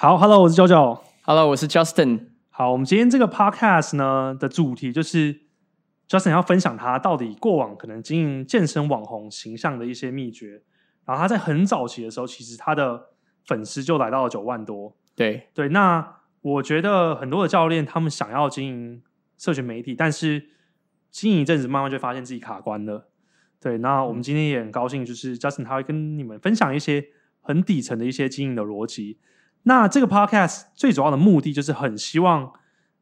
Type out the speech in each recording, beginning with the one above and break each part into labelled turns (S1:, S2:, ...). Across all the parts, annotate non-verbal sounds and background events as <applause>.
S1: 好，Hello，我是 JoJo。
S2: Hello，我是 Justin。
S1: 好，我们今天这个 Podcast 呢的主题就是 Justin 要分享他到底过往可能经营健身网红形象的一些秘诀。然后他在很早期的时候，其实他的粉丝就来到了九万多。
S2: 对
S1: 对，那我觉得很多的教练他们想要经营社群媒体，但是经营一阵子，慢慢就发现自己卡关了。对，那我们今天也很高兴，就是 Justin 他会跟你们分享一些很底层的一些经营的逻辑。那这个 Podcast 最主要的目的就是很希望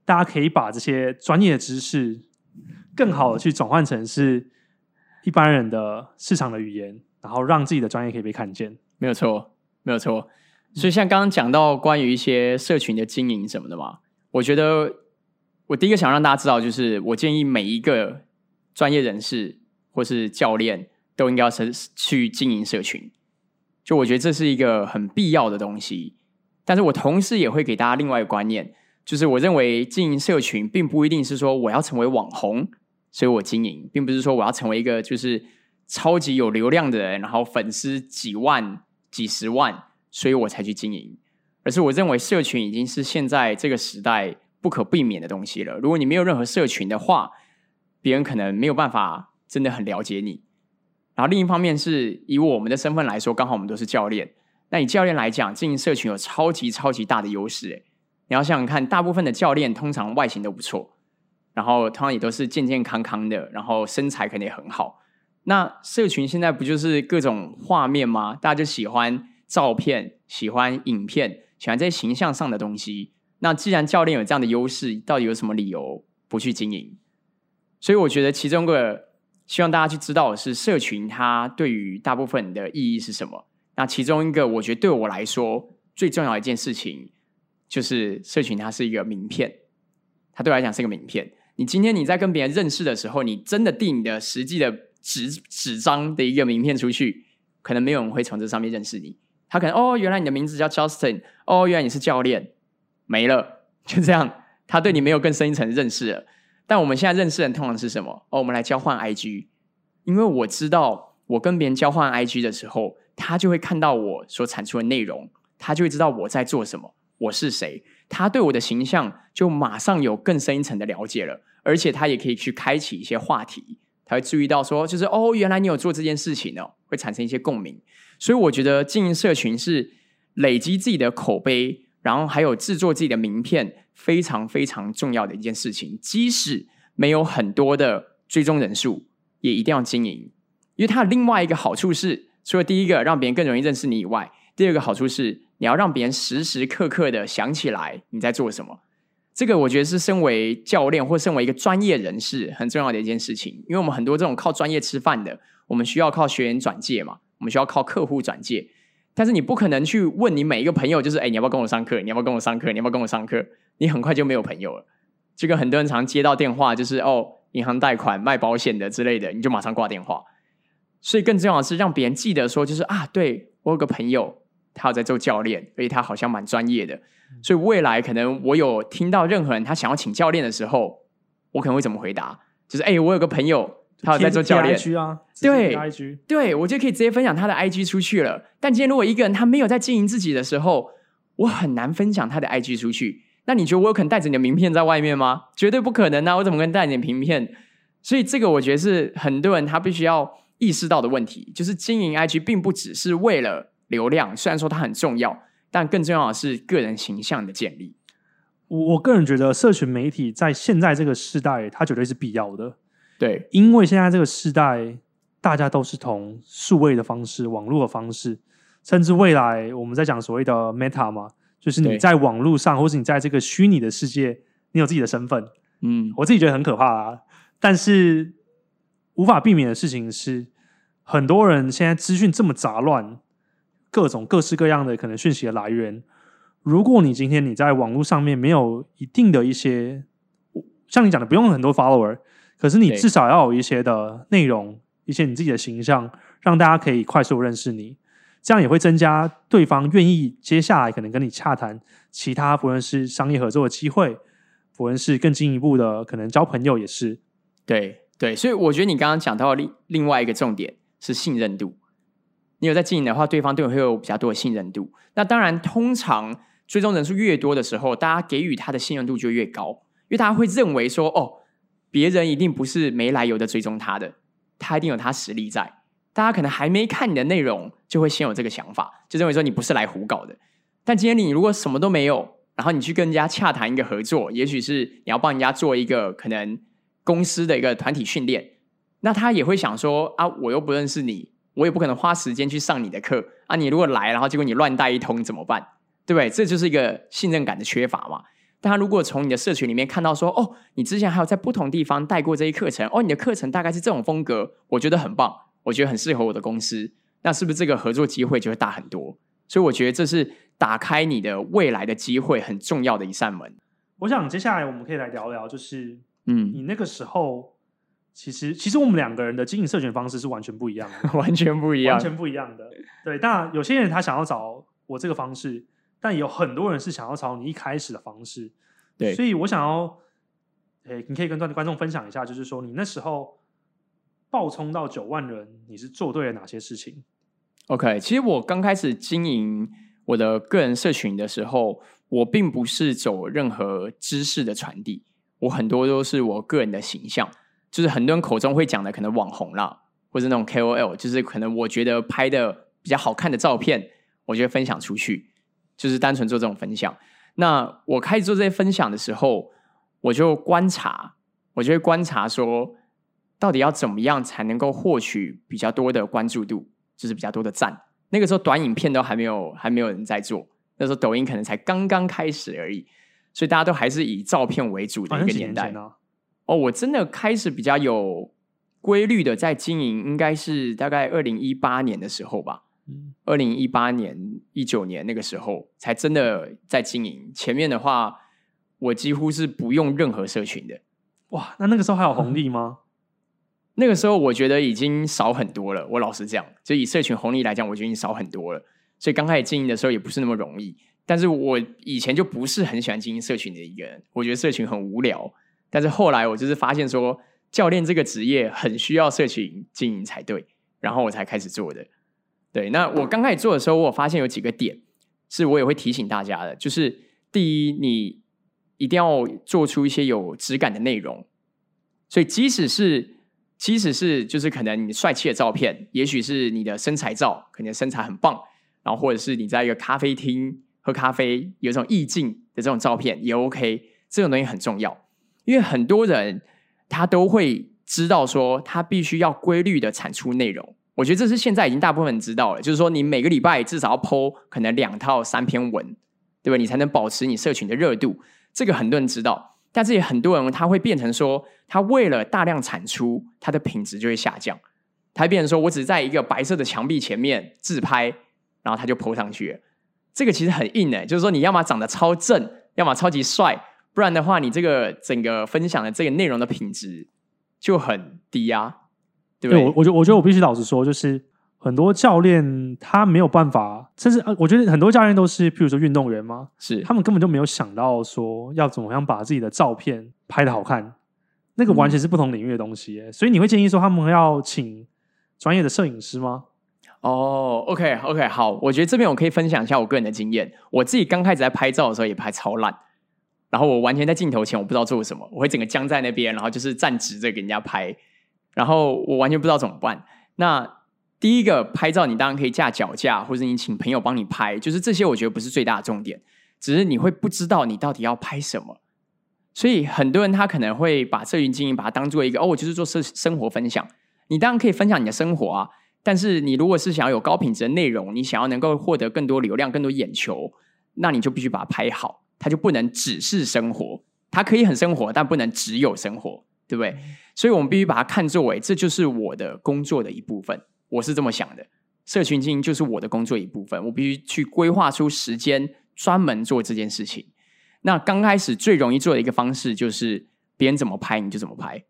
S1: 大家可以把这些专业的知识更好的去转换成是一般人的市场的语言，然后让自己的专业可以被看见。
S2: 没有错，没有错。所以像刚刚讲到关于一些社群的经营什么的嘛，我觉得我第一个想让大家知道，就是我建议每一个专业人士或是教练都应该要是去经营社群。就我觉得这是一个很必要的东西。但是我同时也会给大家另外一个观念，就是我认为经营社群并不一定是说我要成为网红，所以我经营，并不是说我要成为一个就是超级有流量的人，然后粉丝几万、几十万，所以我才去经营。而是我认为社群已经是现在这个时代不可避免的东西了。如果你没有任何社群的话，别人可能没有办法真的很了解你。然后另一方面是以我们的身份来说，刚好我们都是教练。那以教练来讲，经营社群有超级超级大的优势。诶，你要想想看，大部分的教练通常外形都不错，然后通常也都是健健康康的，然后身材肯定很好。那社群现在不就是各种画面吗？大家就喜欢照片，喜欢影片，喜欢这些形象上的东西。那既然教练有这样的优势，到底有什么理由不去经营？所以我觉得其中个希望大家去知道的是，社群它对于大部分的意义是什么。那其中一个，我觉得对我来说最重要一件事情，就是社群它是一个名片，它对我来讲是一个名片。你今天你在跟别人认识的时候，你真的递你的实际的纸纸张的一个名片出去，可能没有人会从这上面认识你。他可能哦，原来你的名字叫 Justin，哦，原来你是教练，没了，就这样，他对你没有更深一层认识了。但我们现在认识人通常是什么？哦，我们来交换 IG，因为我知道我跟别人交换 IG 的时候。他就会看到我所产出的内容，他就会知道我在做什么，我是谁。他对我的形象就马上有更深一层的了解了，而且他也可以去开启一些话题。他会注意到说，就是哦，原来你有做这件事情哦，会产生一些共鸣。所以我觉得经营社群是累积自己的口碑，然后还有制作自己的名片，非常非常重要的一件事情。即使没有很多的追踪人数，也一定要经营，因为它的另外一个好处是。除了第一个让别人更容易认识你以外，第二个好处是你要让别人时时刻刻的想起来你在做什么。这个我觉得是身为教练或身为一个专业人士很重要的一件事情。因为我们很多这种靠专业吃饭的，我们需要靠学员转介嘛，我们需要靠客户转介。但是你不可能去问你每一个朋友，就是哎，你要不要跟我上课？你要不要跟我上课？你要不要跟我上课？你很快就没有朋友了。这个很多人常接到电话，就是哦，银行贷款、卖保险的之类的，你就马上挂电话。所以更重要的是让别人记得说，就是啊，对我有个朋友，他有在做教练，而且他好像蛮专业的。所以未来可能我有听到任何人他想要请教练的时候，我可能会怎么回答？就是哎，我有个朋友，他有在做教练
S1: 啊，
S2: 对
S1: ，IG，
S2: 对我就可以直接分享他的 IG 出去了。但今天如果一个人他没有在经营自己的时候，我很难分享他的 IG 出去。那你觉得我有可能带着你的名片在外面吗？绝对不可能啊！我怎么可能带你的名片？所以这个我觉得是很多人他必须要。意识到的问题就是经营 IG 并不只是为了流量，虽然说它很重要，但更重要的是个人形象的建立。
S1: 我我个人觉得，社群媒体在现在这个时代，它绝对是必要的。
S2: 对，
S1: 因为现在这个时代，大家都是从数位的方式、网络的方式，甚至未来我们在讲所谓的 Meta 嘛，就是你在网络上，或是你在这个虚拟的世界，你有自己的身份。
S2: 嗯，
S1: 我自己觉得很可怕啊，但是。无法避免的事情是，很多人现在资讯这么杂乱，各种各式各样的可能讯息的来源。如果你今天你在网络上面没有一定的一些，像你讲的不用很多 follower，可是你至少要有一些的内容，一些你自己的形象，让大家可以快速认识你，这样也会增加对方愿意接下来可能跟你洽谈其他不论是商业合作的机会，不论是更进一步的可能交朋友也是
S2: 对。对，所以我觉得你刚刚讲到另另外一个重点是信任度。你有在经营的话，对方对你会有比较多的信任度。那当然，通常追踪人数越多的时候，大家给予他的信任度就越高，因为大家会认为说，哦，别人一定不是没来由的追踪他的，他一定有他实力在。大家可能还没看你的内容，就会先有这个想法，就认为说你不是来胡搞的。但今天你如果什么都没有，然后你去跟人家洽谈一个合作，也许是你要帮人家做一个可能公司的一个团体训练，那他也会想说啊，我又不认识你，我也不可能花时间去上你的课啊。你如果来，然后结果你乱带一通怎么办？对不对？这就是一个信任感的缺乏嘛。但他如果从你的社群里面看到说，哦，你之前还有在不同地方带过这些课程，哦，你的课程大概是这种风格，我觉得很棒。我觉得很适合我的公司，那是不是这个合作机会就会大很多？所以我觉得这是打开你的未来的机会很重要的一扇门。
S1: 我想接下来我们可以来聊聊，就是
S2: 嗯，
S1: 你那个时候，其实其实我们两个人的经营社群方式是完全不一样的，<laughs>
S2: 完全不一样，
S1: 完全不一样的。对，那有些人他想要找我这个方式，但有很多人是想要找你一开始的方式。
S2: 对，
S1: 所以我想要，诶，你可以跟观观众分享一下，就是说你那时候。爆冲到九万人，你是做对了哪些事情
S2: ？OK，其实我刚开始经营我的个人社群的时候，我并不是走任何知识的传递，我很多都是我个人的形象，就是很多人口中会讲的可能网红啦，或者那种 KOL，就是可能我觉得拍的比较好看的照片，我就分享出去，就是单纯做这种分享。那我开始做这些分享的时候，我就观察，我就会观察说。到底要怎么样才能够获取比较多的关注度，就是比较多的赞？那个时候短影片都还没有，还没有人在做。那时候抖音可能才刚刚开始而已，所以大家都还是以照片为主的一个年代。哦，我真的开始比较有规律的在经营，应该是大概二零一八年的时候吧。二零一八年、一九年那个时候才真的在经营。前面的话，我几乎是不用任何社群的。
S1: 哇，那那个时候还有红利吗？
S2: 那个时候我觉得已经少很多了。我老实讲，就以社群红利来讲，我觉得已经少很多了。所以刚开始经营的时候也不是那么容易。但是我以前就不是很喜欢经营社群的一个人，我觉得社群很无聊。但是后来我就是发现说，教练这个职业很需要社群经营才对，然后我才开始做的。对，那我刚开始做的时候，我发现有几个点是我也会提醒大家的，就是第一，你一定要做出一些有质感的内容。所以即使是即使是就是可能你帅气的照片，也许是你的身材照，可能身材很棒，然后或者是你在一个咖啡厅喝咖啡，有一种意境的这种照片也 OK。这种东西很重要，因为很多人他都会知道说，他必须要规律的产出内容。我觉得这是现在已经大部分人知道了，就是说你每个礼拜至少要 PO 可能两套三篇文，对吧？你才能保持你社群的热度。这个很多人知道。但是也很多人他会变成说，他为了大量产出，他的品质就会下降。他变成说我只在一个白色的墙壁前面自拍，然后他就 po 上去。这个其实很硬诶，就是说你要么长得超正，要么超级帅，不然的话，你这个整个分享的这个内容的品质就很低啊，对不对？
S1: 我我觉得我觉得我必须老实说，就是。很多教练他没有办法，甚至呃，我觉得很多教练都是，譬如说运动员嘛，
S2: 是
S1: 他们根本就没有想到说要怎么样把自己的照片拍的好看，那个完全是不同领域的东西。所以你会建议说他们要请专业的摄影师吗？
S2: 哦，OK OK，好，我觉得这边我可以分享一下我个人的经验。我自己刚开始在拍照的时候也拍超烂，然后我完全在镜头前我不知道做什么，我会整个僵在那边，然后就是站直着给人家拍，然后我完全不知道怎么办。那第一个拍照，你当然可以架脚架，或者你请朋友帮你拍，就是这些，我觉得不是最大的重点，只是你会不知道你到底要拍什么。所以很多人他可能会把社群经营把它当做一个哦，我就是做生生活分享。你当然可以分享你的生活啊，但是你如果是想要有高品质的内容，你想要能够获得更多流量、更多眼球，那你就必须把它拍好，它就不能只是生活，它可以很生活，但不能只有生活，对不对？所以我们必须把它看作为这就是我的工作的一部分。我是这么想的，社群经营就是我的工作一部分，我必须去规划出时间专门做这件事情。那刚开始最容易做的一个方式就是别人怎么拍你就怎么拍，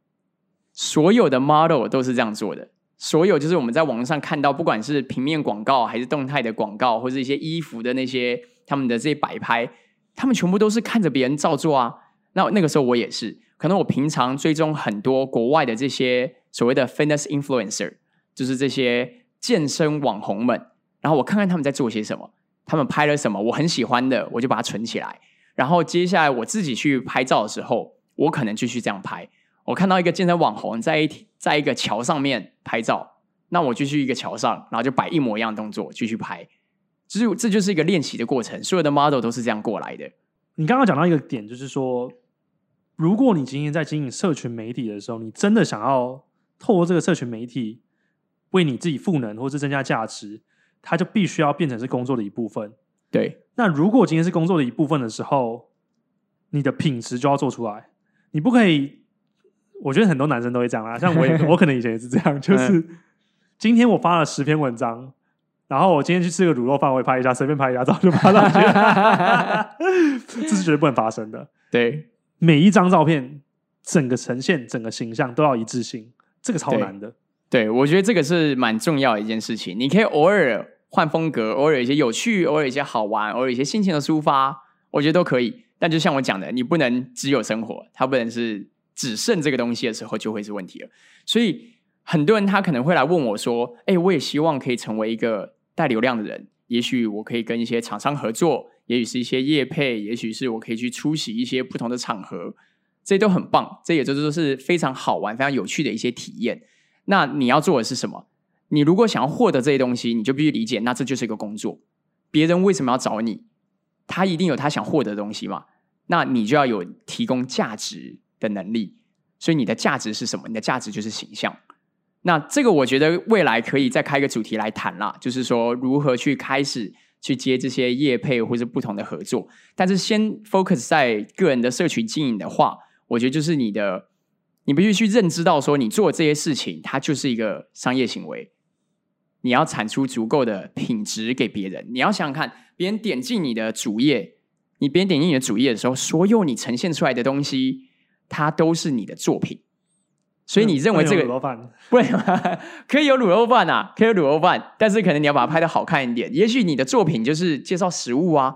S2: 所有的 model 都是这样做的。所有就是我们在网上看到，不管是平面广告还是动态的广告，或者一些衣服的那些他们的这些摆拍，他们全部都是看着别人照做啊。那那个时候我也是，可能我平常追踪很多国外的这些所谓的 fitness influencer。就是这些健身网红们，然后我看看他们在做些什么。他们拍了什么我很喜欢的，我就把它存起来。然后接下来我自己去拍照的时候，我可能继续这样拍。我看到一个健身网红在一在一个桥上面拍照，那我就去一个桥上，然后就摆一模一样动作继续拍。就是这就是一个练习的过程，所有的 model 都是这样过来的。
S1: 你刚刚讲到一个点，就是说，如果你今天在经营社群媒体的时候，你真的想要透过这个社群媒体为你自己赋能或是增加价值，它就必须要变成是工作的一部分。
S2: 对，
S1: 那如果今天是工作的一部分的时候，你的品质就要做出来，你不可以。我觉得很多男生都会这样啦，像我，也，<laughs> 我可能以前也是这样，就是今天我发了十篇文章，然后我今天去吃个卤肉饭，我也拍一下，随便拍一下照就发上去，<laughs> 这是绝对不能发生的。
S2: 对，
S1: 每一张照片，整个呈现、整个形象都要一致性，这个超难的。
S2: 对，我觉得这个是蛮重要的一件事情。你可以偶尔换风格，偶尔有一些有趣，偶尔有一些好玩，偶尔有一些心情的抒发，我觉得都可以。但就像我讲的，你不能只有生活，它不能是。只剩这个东西的时候，就会是问题了。所以很多人他可能会来问我说：“哎，我也希望可以成为一个带流量的人。也许我可以跟一些厂商合作，也许是一些业配，也许是我可以去出席一些不同的场合，这都很棒。这也就是是非常好玩、非常有趣的一些体验。那你要做的是什么？你如果想要获得这些东西，你就必须理解，那这就是一个工作。别人为什么要找你？他一定有他想获得的东西嘛？那你就要有提供价值。的能力，所以你的价值是什么？你的价值就是形象。那这个我觉得未来可以再开一个主题来谈啦，就是说如何去开始去接这些业配或者不同的合作。但是先 focus 在个人的社群经营的话，我觉得就是你的，你必须去认知到说，你做这些事情，它就是一个商业行为。你要产出足够的品质给别人。你要想想看，别人点进你的主页，你别人点进你的主页的时候，所有你呈现出来的东西。它都是你的作品，所以你认为这个
S1: 卤肉饭 <laughs>
S2: 不可以有卤肉饭啊？可以有卤肉饭，但是可能你要把它拍的好看一点。也许你的作品就是介绍食物啊，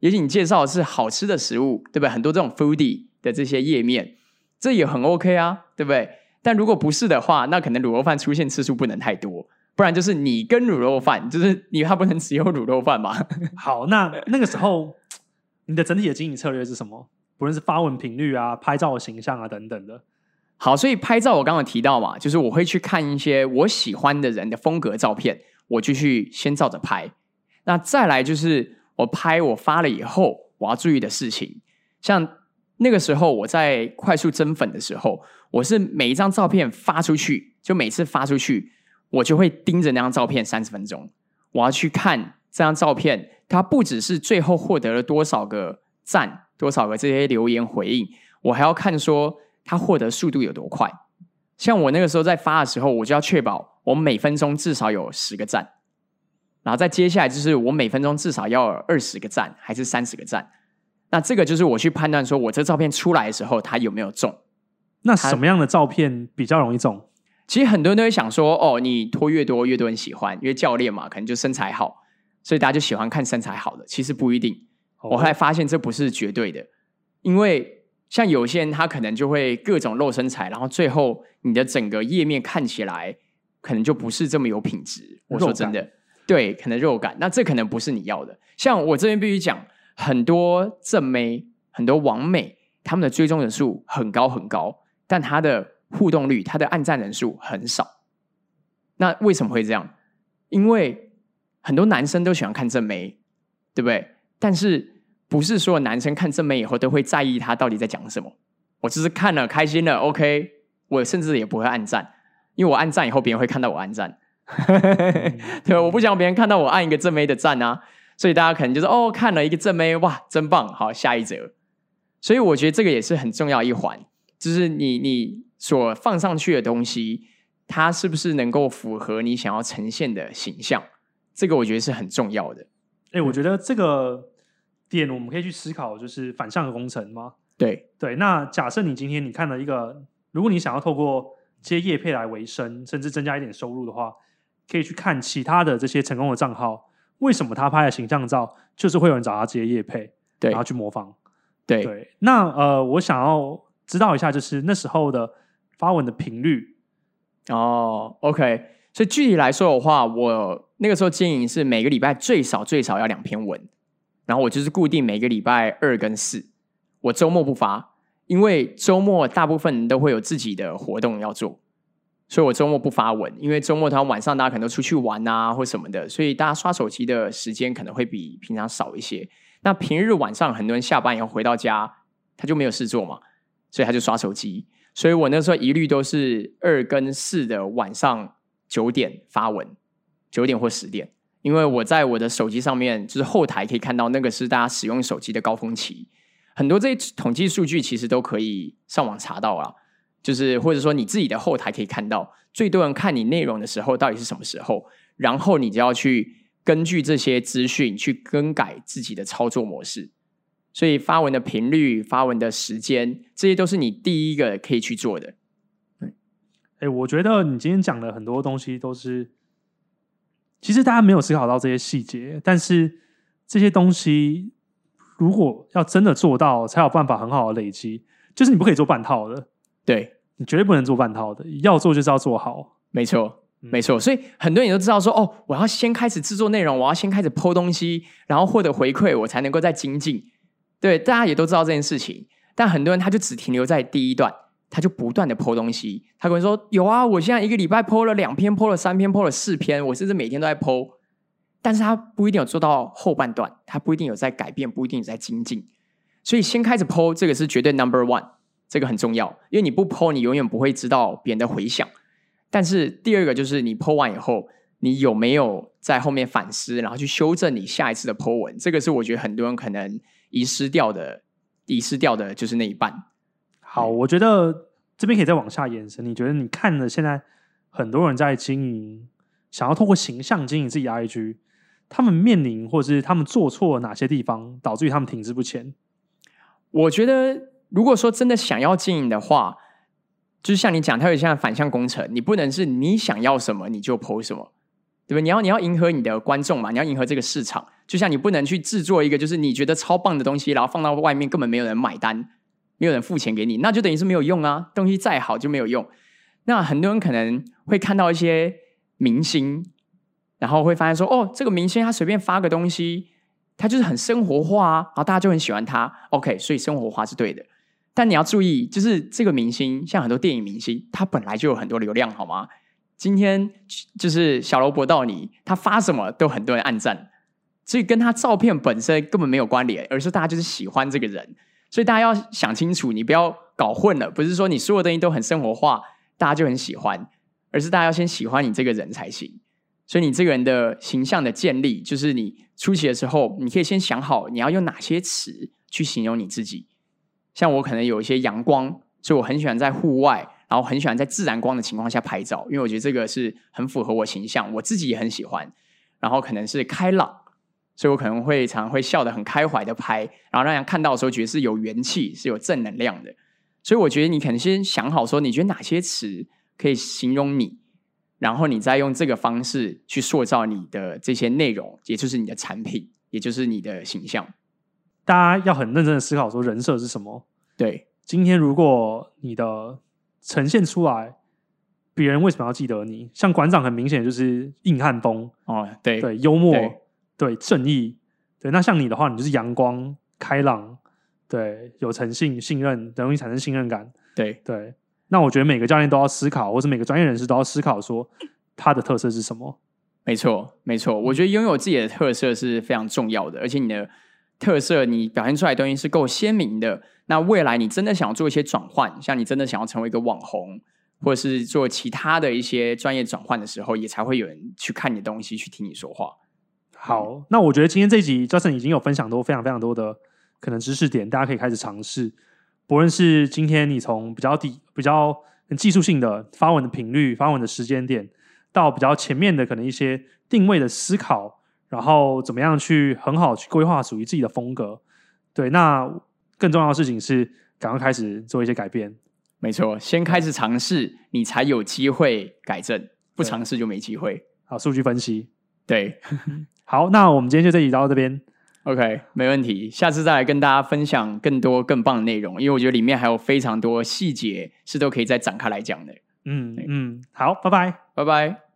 S2: 也许你介绍的是好吃的食物，对不对？很多这种 foodie 的这些页面，这也很 OK 啊，对不对？但如果不是的话，那可能卤肉饭出现次数不能太多，不然就是你跟卤肉饭，就是你它不能只有卤肉饭嘛。<laughs>
S1: 好，那那个时候你的整体的经营策略是什么？不论是发文频率啊、拍照的形象啊等等的，
S2: 好，所以拍照我刚刚提到嘛，就是我会去看一些我喜欢的人的风格照片，我就去先照着拍。那再来就是我拍我发了以后，我要注意的事情，像那个时候我在快速增粉的时候，我是每一张照片发出去，就每次发出去，我就会盯着那张照片三十分钟，我要去看这张照片，它不只是最后获得了多少个赞。多少个这些留言回应，我还要看说他获得速度有多快。像我那个时候在发的时候，我就要确保我每分钟至少有十个赞，然后再接下来就是我每分钟至少要二十个赞还是三十个赞。那这个就是我去判断说我这照片出来的时候它有没有中。
S1: 那什么样的照片比较容易中？
S2: 其实很多人都会想说，哦，你拖越多越多人喜欢，因为教练嘛，可能就身材好，所以大家就喜欢看身材好的。其实不一定。我后来发现这不是绝对的，因为像有些人他可能就会各种露身材，然后最后你的整个页面看起来可能就不是这么有品质。我说真的，对，可能肉感，那这可能不是你要的。像我这边必须讲，很多正妹、很多网美，他们的追踪人数很高很高，但他的互动率、他的按赞人数很少。那为什么会这样？因为很多男生都喜欢看正妹，对不对？但是不是所有男生看正妹以后都会在意他到底在讲什么？我只是看了开心了，OK，我甚至也不会按赞，因为我按赞以后别人会看到我按赞，<laughs> 对我不想别人看到我按一个正妹的赞啊，所以大家可能就是哦，看了一个正妹，哇，真棒，好，下一则。所以我觉得这个也是很重要一环，就是你你所放上去的东西，它是不是能够符合你想要呈现的形象？这个我觉得是很重要的。
S1: 哎，我觉得这个。点我们可以去思考，就是反向的工程吗？
S2: 对
S1: 对。那假设你今天你看了一个，如果你想要透过接业配来维生，甚至增加一点收入的话，可以去看其他的这些成功的账号，为什么他拍的形象照就是会有人找他接业配，
S2: 对，
S1: 然后去模仿。
S2: 对
S1: 对。那呃，我想要知道一下，就是那时候的发文的频率。
S2: 哦，OK。所以具体来说的话，我。那个时候经营是每个礼拜最少最少要两篇文，然后我就是固定每个礼拜二跟四，我周末不发，因为周末大部分人都会有自己的活动要做，所以我周末不发文，因为周末他晚上大家可能都出去玩啊或什么的，所以大家刷手机的时间可能会比平常少一些。那平日晚上很多人下班以后回到家，他就没有事做嘛，所以他就刷手机。所以我那时候一律都是二跟四的晚上九点发文，九点或十点，因为我在我的手机上面就是后台可以看到那个是大家使用手机的高峰期，很多这些统计数据其实都可以上网查到啊，就是或者说你自己的后台可以看到最多人看你内容的时候到底是什么时候，然后你就要去根据这些资讯去更改自己的操作模式。所以发文的频率、发文的时间，这些都是你第一个可以去做的。
S1: 哎，我觉得你今天讲的很多东西都是，其实大家没有思考到这些细节，但是这些东西如果要真的做到，才有办法很好的累积。就是你不可以做半套的，
S2: 对
S1: 你绝对不能做半套的，要做就是要做好。
S2: 没错，没错。所以很多人都知道说，哦，我要先开始制作内容，我要先开始剖东西，然后获得回馈，我才能够再精进。对，大家也都知道这件事情，但很多人他就只停留在第一段，他就不断的剖东西。他可能说：“有啊，我现在一个礼拜剖了两篇，剖了三篇，剖了四篇，我甚至每天都在剖。”但是他不一定有做到后半段，他不一定有在改变，不一定有在精进。所以先开始剖，这个是绝对 number one，这个很重要，因为你不剖，你永远不会知道别人的回响。但是第二个就是你剖完以后，你有没有在后面反思，然后去修正你下一次的剖文？这个是我觉得很多人可能。遗失掉的，遗失掉的就是那一半。
S1: 好，我觉得这边可以再往下延伸。你觉得你看了现在很多人在经营，想要透过形象经营自己 IG，他们面临或者是他们做错了哪些地方，导致于他们停滞不前？
S2: 我觉得，如果说真的想要经营的话，就是像你讲，它有像反向工程，你不能是你想要什么你就 PO 什么。对吧？你要你要迎合你的观众嘛？你要迎合这个市场。就像你不能去制作一个就是你觉得超棒的东西，然后放到外面根本没有人买单，没有人付钱给你，那就等于是没有用啊！东西再好就没有用。那很多人可能会看到一些明星，然后会发现说：“哦，这个明星他随便发个东西，他就是很生活化啊，然后大家就很喜欢他。”OK，所以生活化是对的。但你要注意，就是这个明星，像很多电影明星，他本来就有很多流量，好吗？今天就是小萝卜到你，他发什么都很多人按赞，所以跟他照片本身根本没有关联，而是大家就是喜欢这个人，所以大家要想清楚，你不要搞混了，不是说你所有东西都很生活化，大家就很喜欢，而是大家要先喜欢你这个人才行。所以你这个人的形象的建立，就是你初期的时候，你可以先想好你要用哪些词去形容你自己。像我可能有一些阳光，所以我很喜欢在户外。然后很喜欢在自然光的情况下拍照，因为我觉得这个是很符合我形象，我自己也很喜欢。然后可能是开朗，所以我可能会常会笑得很开怀的拍，然后让人看到的时候觉得是有元气、是有正能量的。所以我觉得你可能先想好说，你觉得哪些词可以形容你，然后你再用这个方式去塑造你的这些内容，也就是你的产品，也就是你的形象。
S1: 大家要很认真的思考说，人设是什么？
S2: 对，
S1: 今天如果你的呈现出来，别人为什么要记得你？像馆长很明显就是硬汉风
S2: 哦，对
S1: 对，幽默，对正义，对。那像你的话，你就是阳光、开朗，对，有诚信、信任，容易产生信任感。
S2: 对
S1: 对。那我觉得每个教练都要思考，或是每个专业人士都要思考，说他的特色是什么？
S2: 没错，没错。我觉得拥有自己的特色是非常重要的，而且你的特色，你表现出来的东西是够鲜明的。那未来你真的想要做一些转换，像你真的想要成为一个网红，或者是做其他的一些专业转换的时候，也才会有人去看你的东西，去听你说话。
S1: 好，那我觉得今天这集 Justin 已经有分享多非常非常多的可能知识点，大家可以开始尝试。不论是今天你从比较低、比较技术性的发文的频率、发文的时间点，到比较前面的可能一些定位的思考，然后怎么样去很好去规划属于自己的风格。对，那。更重要的事情是，赶快开始做一些改变。
S2: 没错，先开始尝试，你才有机会改正。不尝试就没机会。
S1: 好，数据分析。
S2: 对，<laughs>
S1: 好，那我们今天就这集到这边。
S2: OK，没问题。下次再来跟大家分享更多更棒的内容，因为我觉得里面还有非常多细节是都可以再展开来讲的。
S1: 嗯嗯，好，拜拜，
S2: 拜拜。